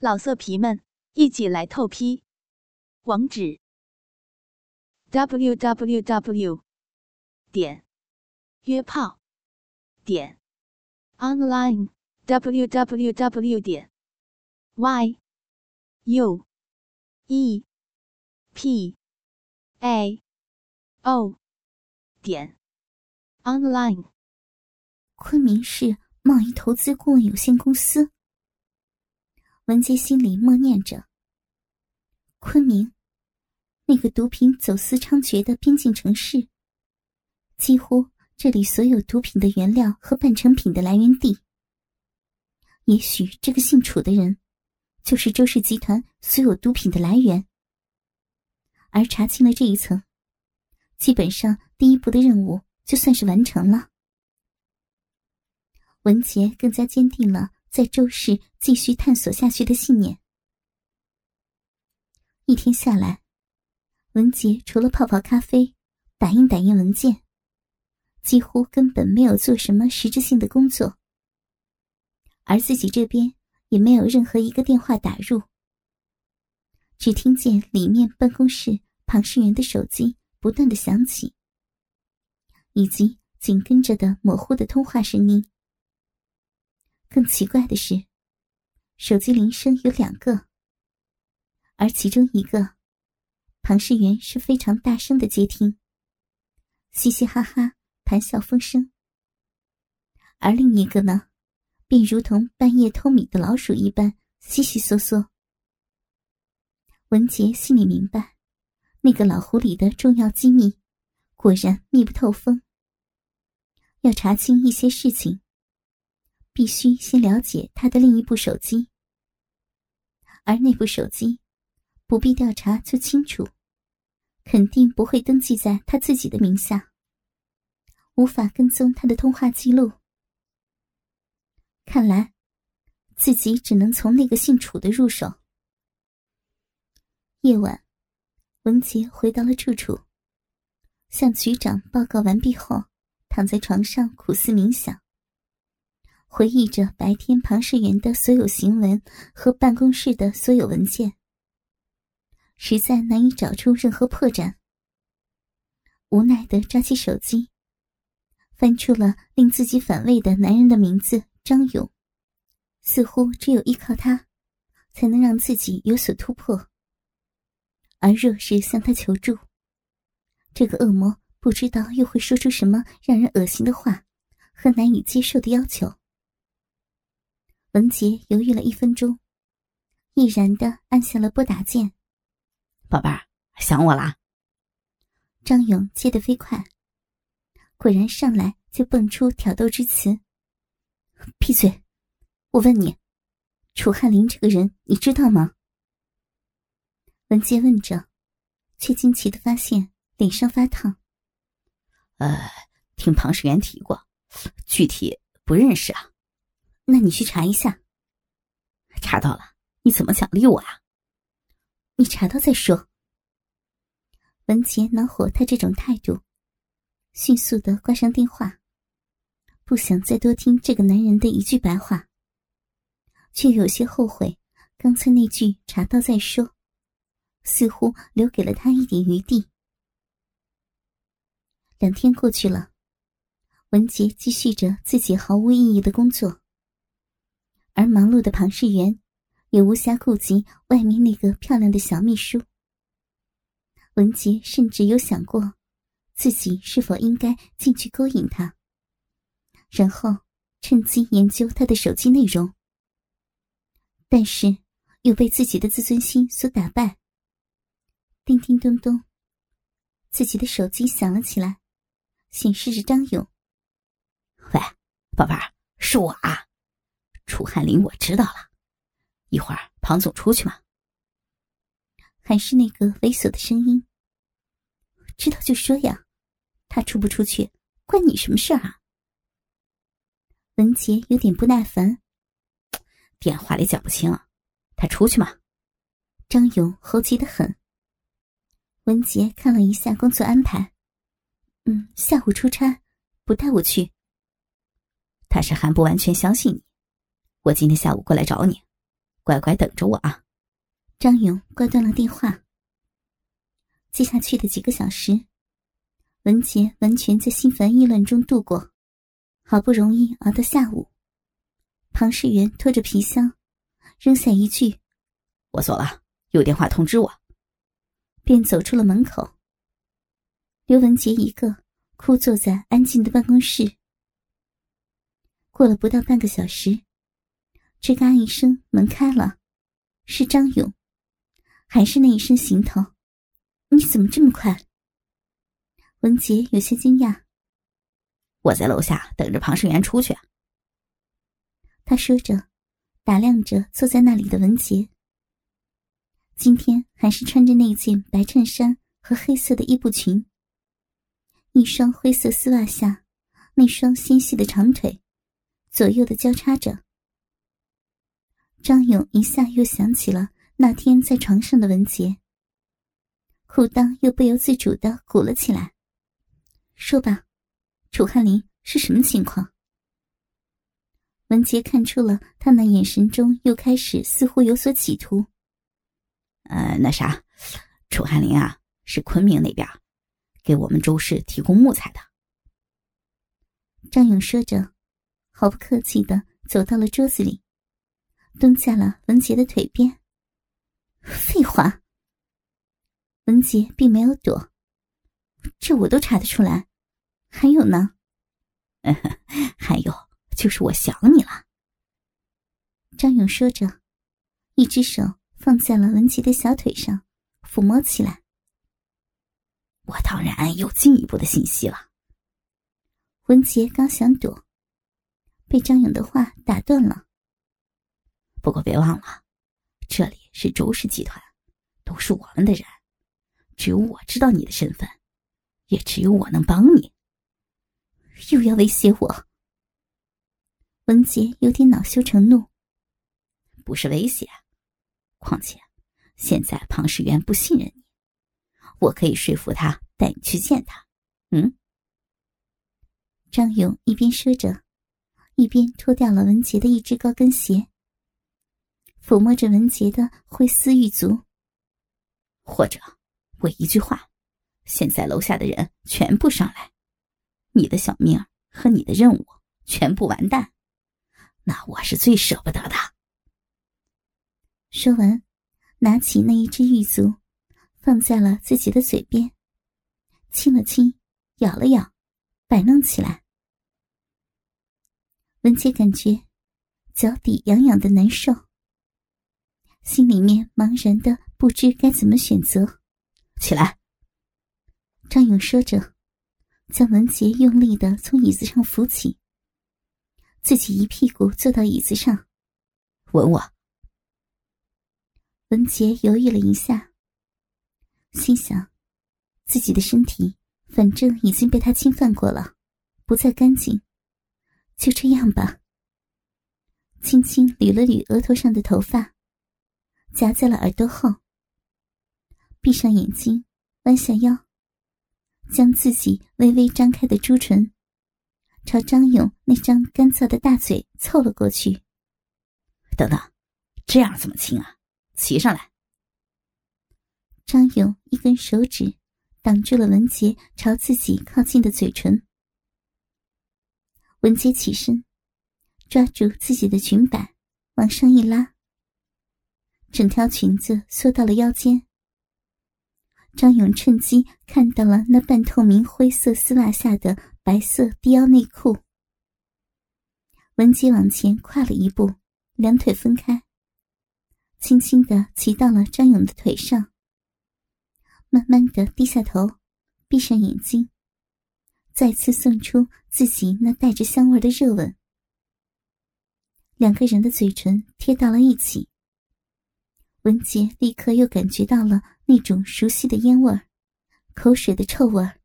老色皮们，一起来透批！网址：w w w 点约炮点 online w w w 点 y u e p a o 点 online。昆明市贸易投资顾问有限公司。文杰心里默念着：“昆明，那个毒品走私猖獗的边境城市，几乎这里所有毒品的原料和半成品的来源地。也许这个姓楚的人，就是周氏集团所有毒品的来源。而查清了这一层，基本上第一步的任务就算是完成了。”文杰更加坚定了。在周氏继续探索下去的信念。一天下来，文杰除了泡泡咖啡、打印打印文件，几乎根本没有做什么实质性的工作。而自己这边也没有任何一个电话打入，只听见里面办公室庞世元的手机不断的响起，以及紧跟着的模糊的通话声音。更奇怪的是，手机铃声有两个，而其中一个，庞世元是非常大声的接听，嘻嘻哈哈，谈笑风生；而另一个呢，便如同半夜偷米的老鼠一般，悉悉嗦嗦。文杰心里明白，那个老狐狸的重要机密，果然密不透风。要查清一些事情。必须先了解他的另一部手机，而那部手机不必调查就清楚，肯定不会登记在他自己的名下，无法跟踪他的通话记录。看来，自己只能从那个姓楚的入手。夜晚，文杰回到了住处，向局长报告完毕后，躺在床上苦思冥想。回忆着白天庞世元的所有行文和办公室的所有文件，实在难以找出任何破绽。无奈的抓起手机，翻出了令自己反胃的男人的名字张勇，似乎只有依靠他，才能让自己有所突破。而若是向他求助，这个恶魔不知道又会说出什么让人恶心的话和难以接受的要求。文杰犹豫了一分钟，毅然的按下了拨打键。宝贝儿，想我啦？张勇接得飞快，果然上来就蹦出挑逗之词。闭嘴！我问你，楚汉林这个人你知道吗？文杰问着，却惊奇的发现脸上发烫。呃，听庞世元提过，具体不认识啊。那你去查一下。查到了，你怎么奖励我呀？你查到再说。文杰恼火他这种态度，迅速的挂上电话，不想再多听这个男人的一句白话，却有些后悔刚才那句“查到再说”，似乎留给了他一点余地。两天过去了，文杰继续着自己毫无意义的工作。而忙碌的庞世元，也无暇顾及外面那个漂亮的小秘书。文杰甚至有想过，自己是否应该进去勾引他，然后趁机研究他的手机内容。但是又被自己的自尊心所打败。叮叮咚咚，自己的手机响了起来，显示着张勇。喂，宝贝儿，是我啊。楚汉林，我知道了。一会儿庞总出去吗？还是那个猥琐的声音。知道就说呀，他出不出去关你什么事啊？文杰有点不耐烦。电话里讲不清，他出去吗？张勇猴急的很。文杰看了一下工作安排，嗯，下午出差，不带我去。他是还不完全相信你。我今天下午过来找你，乖乖等着我啊。张勇挂断了电话。接下去的几个小时，文杰完全在心烦意乱中度过。好不容易熬到下午，庞世元拖着皮箱，扔下一句：“我走了，有电话通知我。”便走出了门口。刘文杰一个枯坐在安静的办公室。过了不到半个小时，吱嘎一声，门开了，是张勇，还是那一身行头？你怎么这么快？文杰有些惊讶。我在楼下等着庞世元出去。他说着，打量着坐在那里的文杰。今天还是穿着那件白衬衫和黑色的衣布裙，一双灰色丝袜下，那双纤细的长腿，左右的交叉着。张勇一下又想起了那天在床上的文杰，裤裆又不由自主的鼓了起来。说吧。楚汉林是什么情况？文杰看出了他那眼神中又开始似乎有所企图。呃，那啥，楚汉林啊，是昆明那边给我们周氏提供木材的。张勇说着，毫不客气的走到了桌子里，蹲在了文杰的腿边。废话，文杰并没有躲，这我都查得出来。还有呢，还有就是我想你了。张勇说着，一只手放在了文杰的小腿上，抚摸起来。我当然有进一步的信息了。文杰刚想躲，被张勇的话打断了。不过别忘了，这里是周氏集团，都是我们的人，只有我知道你的身份，也只有我能帮你。又要威胁我，文杰有点恼羞成怒。不是威胁，况且现在庞世元不信任你，我可以说服他带你去见他。嗯。张勇一边说着，一边脱掉了文杰的一只高跟鞋，抚摸着文杰的灰丝玉足。或者，我一句话，现在楼下的人全部上来。你的小命和你的任务全部完蛋，那我是最舍不得的。说完，拿起那一只玉足，放在了自己的嘴边，亲了亲，咬了咬，摆弄起来。文杰感觉脚底痒痒的难受，心里面茫然的不知该怎么选择。起来，张勇说着。将文杰用力的从椅子上扶起，自己一屁股坐到椅子上，吻我。文杰犹豫了一下，心想，自己的身体反正已经被他侵犯过了，不再干净，就这样吧。轻轻捋了捋额头上的头发，夹在了耳朵后，闭上眼睛，弯下腰。将自己微微张开的朱唇，朝张勇那张干燥的大嘴凑了过去。等等，这样怎么亲啊？骑上来！张勇一根手指挡住了文杰朝自己靠近的嘴唇。文杰起身，抓住自己的裙摆往上一拉，整条裙子缩到了腰间。张勇趁机看到了那半透明灰色丝袜下的白色低腰内裤。文杰往前跨了一步，两腿分开，轻轻的骑到了张勇的腿上，慢慢的低下头，闭上眼睛，再次送出自己那带着香味的热吻。两个人的嘴唇贴到了一起。文杰立刻又感觉到了那种熟悉的烟味儿、口水的臭味儿，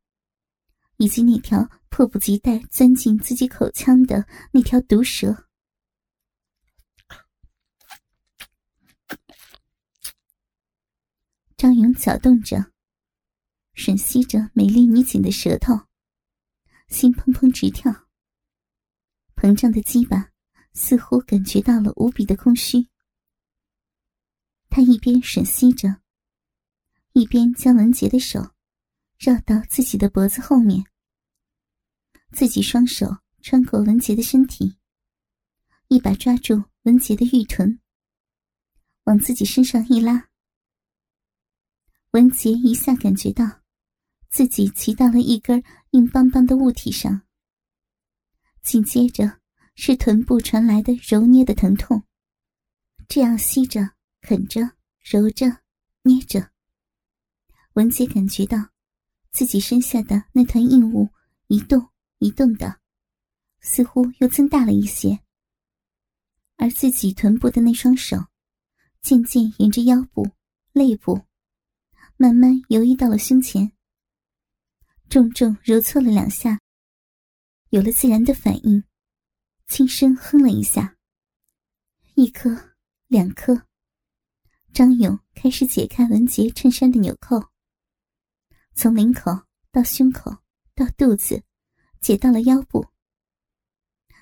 以及那条迫不及待钻进自己口腔的那条毒蛇。张勇搅动着，吮吸着美丽女警的舌头，心砰砰直跳。膨胀的鸡巴似乎感觉到了无比的空虚。他一边吮吸着，一边将文杰的手绕到自己的脖子后面，自己双手穿过文杰的身体，一把抓住文杰的玉臀，往自己身上一拉。文杰一下感觉到自己骑到了一根硬邦邦的物体上，紧接着是臀部传来的揉捏的疼痛。这样吸着、啃着、揉着、捏着，文杰感觉到自己身下的那团硬物一动一动的，似乎又增大了一些。而自己臀部的那双手，渐渐沿着腰部、肋部，慢慢游移到了胸前，重重揉搓了两下，有了自然的反应，轻声哼了一下，一颗。两颗。张勇开始解开文杰衬衫的纽扣，从领口到胸口到肚子，解到了腰部。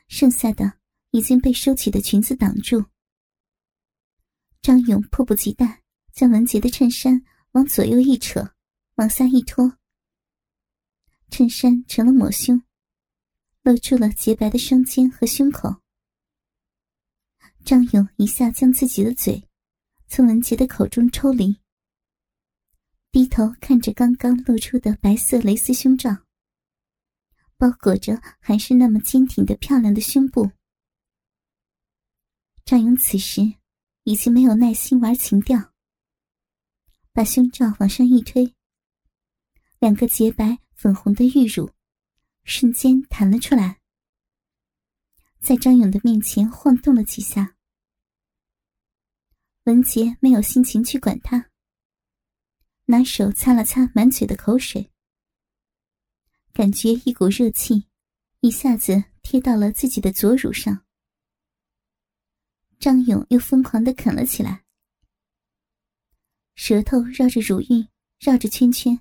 剩下的已经被收起的裙子挡住。张勇迫不及待将文杰的衬衫往左右一扯，往下一拖，衬衫成了抹胸，露出了洁白的双肩和胸口。张勇一下将自己的嘴从文杰的口中抽离，低头看着刚刚露出的白色蕾丝胸罩，包裹着还是那么坚挺的漂亮的胸部。张勇此时已经没有耐心玩情调，把胸罩往上一推，两个洁白粉红的玉乳瞬间弹了出来。在张勇的面前晃动了几下，文杰没有心情去管他，拿手擦了擦满嘴的口水，感觉一股热气一下子贴到了自己的左乳上。张勇又疯狂的啃了起来，舌头绕着乳晕绕着圈圈，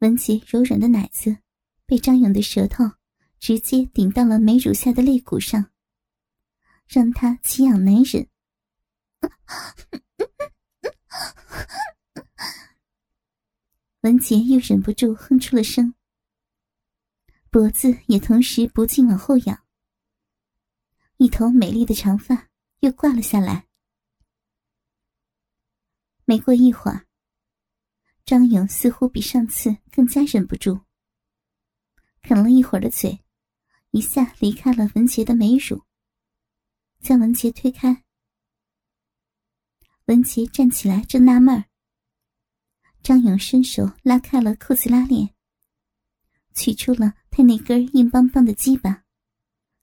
文杰柔软的奶子被张勇的舌头。直接顶到了美乳下的肋骨上，让他奇痒难忍。文杰又忍不住哼出了声，脖子也同时不禁往后仰，一头美丽的长发又挂了下来。没过一会儿，张勇似乎比上次更加忍不住，啃了一会儿的嘴。一下离开了文杰的美乳，将文杰推开。文杰站起来，正纳闷儿。张勇伸手拉开了裤子拉链，取出了他那根硬邦邦的鸡巴，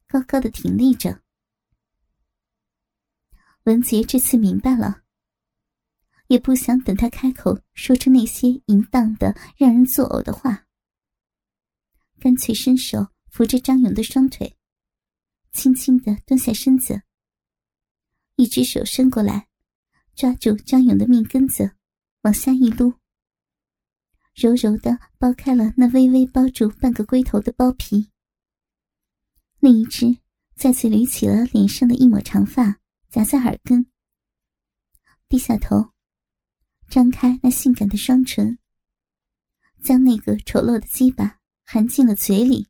高高的挺立着。文杰这次明白了，也不想等他开口说出那些淫荡的、让人作呕的话，干脆伸手。扶着张勇的双腿，轻轻的蹲下身子，一只手伸过来，抓住张勇的命根子，往下一撸，柔柔的剥开了那微微包住半个龟头的包皮。另一只再次捋起了脸上的一抹长发，夹在耳根，低下头，张开那性感的双唇，将那个丑陋的鸡巴含进了嘴里。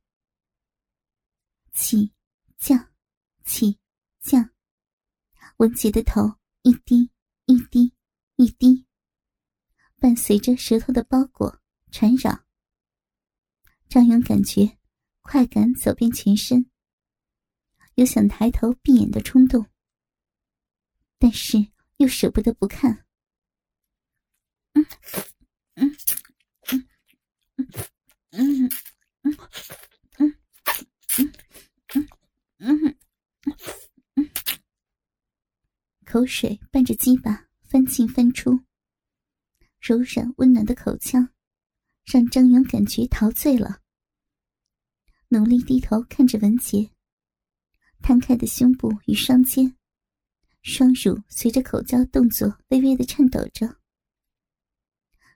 起降，起降，文杰的头一低一滴一滴，伴随着舌头的包裹缠绕。张勇感觉快感走遍全身，有想抬头闭眼的冲动，但是又舍不得不看。嗯嗯嗯嗯嗯嗯嗯嗯。嗯嗯，口水伴着鸡巴翻进翻出，柔软温暖的口腔让张勇感觉陶醉了。努力低头看着文杰，摊开的胸部与双肩，双乳随着口交动作微微的颤抖着。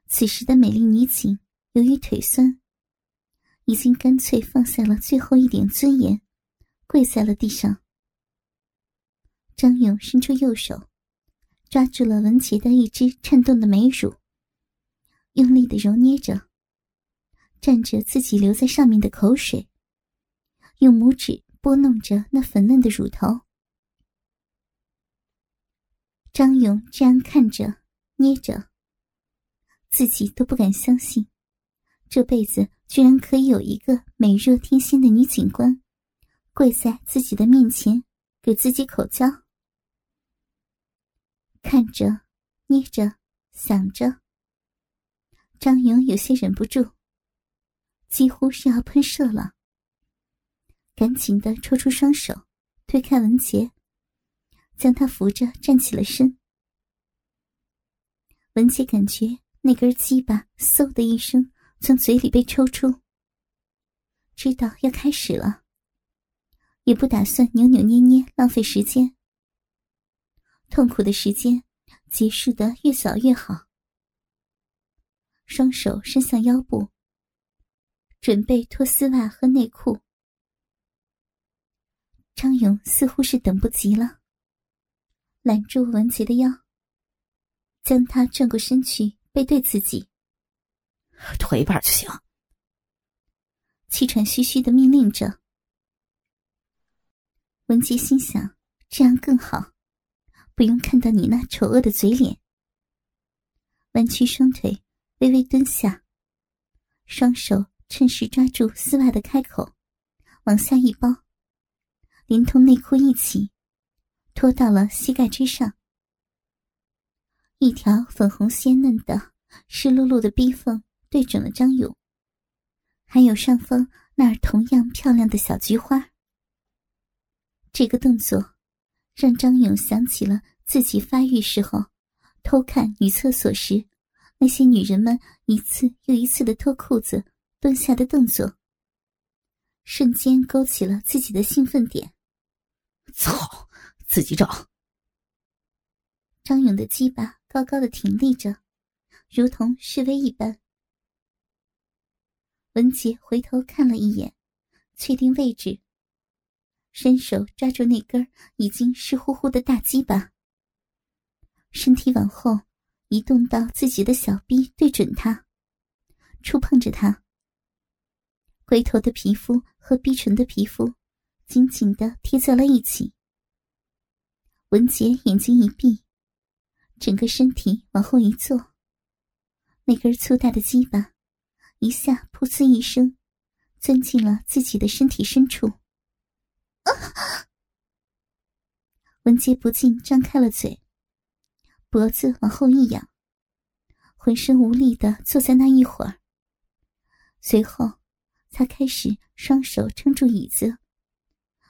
此时的美丽女警由于腿酸，已经干脆放下了最后一点尊严。跪在了地上，张勇伸出右手，抓住了文杰的一只颤动的美乳，用力的揉捏着，蘸着自己留在上面的口水，用拇指拨弄着那粉嫩的乳头。张勇这样看着、捏着，自己都不敢相信，这辈子居然可以有一个美若天仙的女警官跪在自己的面前给自己口交。看着，捏着，想着，张勇有些忍不住，几乎是要喷射了。赶紧的抽出双手，推开文杰。将他扶着站起了身，文杰感觉那根鸡巴嗖的一声从嘴里被抽出，知道要开始了，也不打算扭扭捏捏浪费时间，痛苦的时间结束的越早越好。双手伸向腰部，准备脱丝袜和内裤。张勇似乎是等不及了。揽住文杰的腰，将他转过身去，背对自己。脱一半就行。气喘吁吁的命令着。文杰心想：这样更好，不用看到你那丑恶的嘴脸。弯曲双腿，微微蹲下，双手趁势抓住丝袜的开口，往下一包，连同内裤一起。拖到了膝盖之上，一条粉红鲜嫩的、湿漉漉的逼缝对准了张勇，还有上方那儿同样漂亮的小菊花。这个动作让张勇想起了自己发育时候偷看女厕所时，那些女人们一次又一次的脱裤子、蹲下的动作，瞬间勾起了自己的兴奋点。操！自己找。张勇的鸡巴高高的挺立着，如同示威一般。文杰回头看了一眼，确定位置，伸手抓住那根已经湿乎乎的大鸡巴，身体往后移动到自己的小臂对准他，触碰着他。龟头的皮肤和逼唇的皮肤紧紧的贴在了一起。文杰眼睛一闭，整个身体往后一坐，那根粗大的鸡巴一下噗呲一声，钻进了自己的身体深处。文杰不禁张开了嘴，脖子往后一仰，浑身无力的坐在那一会儿。随后，他开始双手撑住椅子，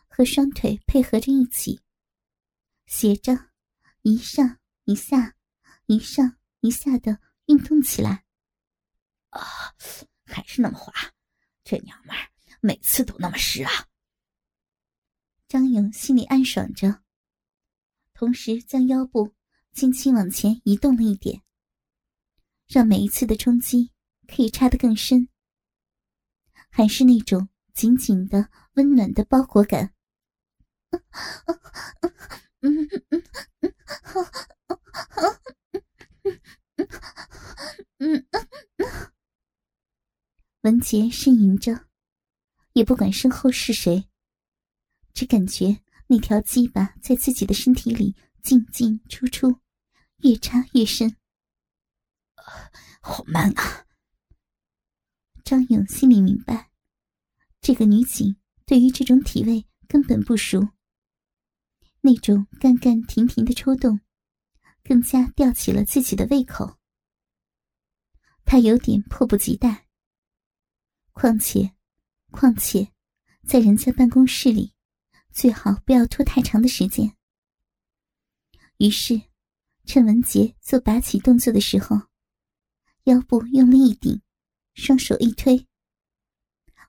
和双腿配合着一起。斜着，一上一下，一上一下的运动起来。啊，还是那么滑，这娘们儿每次都那么湿啊！张勇心里暗爽着，同时将腰部轻轻往前移动了一点，让每一次的冲击可以插得更深，还是那种紧紧的、温暖的包裹感。文杰呻吟着，也不管身后是谁，只感觉那条鸡巴在自己的身体里进进出出，越插越深。好慢啊！张勇心里明白，这个女警对于这种体位根本不熟。那种干干停停的抽动，更加吊起了自己的胃口。他有点迫不及待。况且，况且，在人家办公室里，最好不要拖太长的时间。于是，趁文杰做拔起动作的时候，腰部用力一顶，双手一推，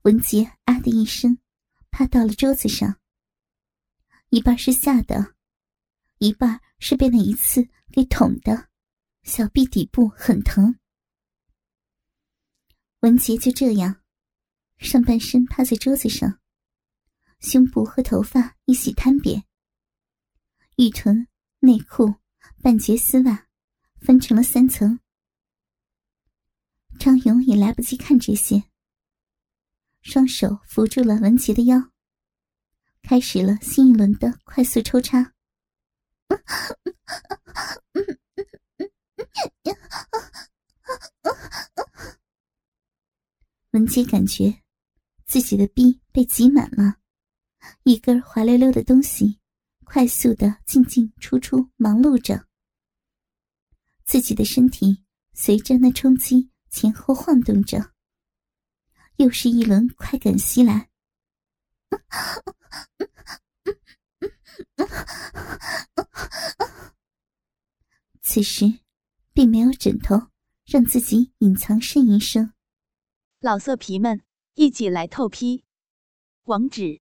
文杰啊的一声，趴到了桌子上。一半是吓的，一半是被那一次给捅的，小臂底部很疼。文杰就这样，上半身趴在桌子上，胸部和头发一起摊扁，玉臀、内裤半截丝袜分成了三层。张勇也来不及看这些，双手扶住了文杰的腰，开始了新一轮的快速抽插。文杰感觉自己的臂被挤满了，一根滑溜溜的东西快速的进进出出忙碌着，自己的身体随着那冲击前后晃动着，又是一轮快感袭来。此时，并没有枕头让自己隐藏呻吟声。老色皮们，一起来透批！网址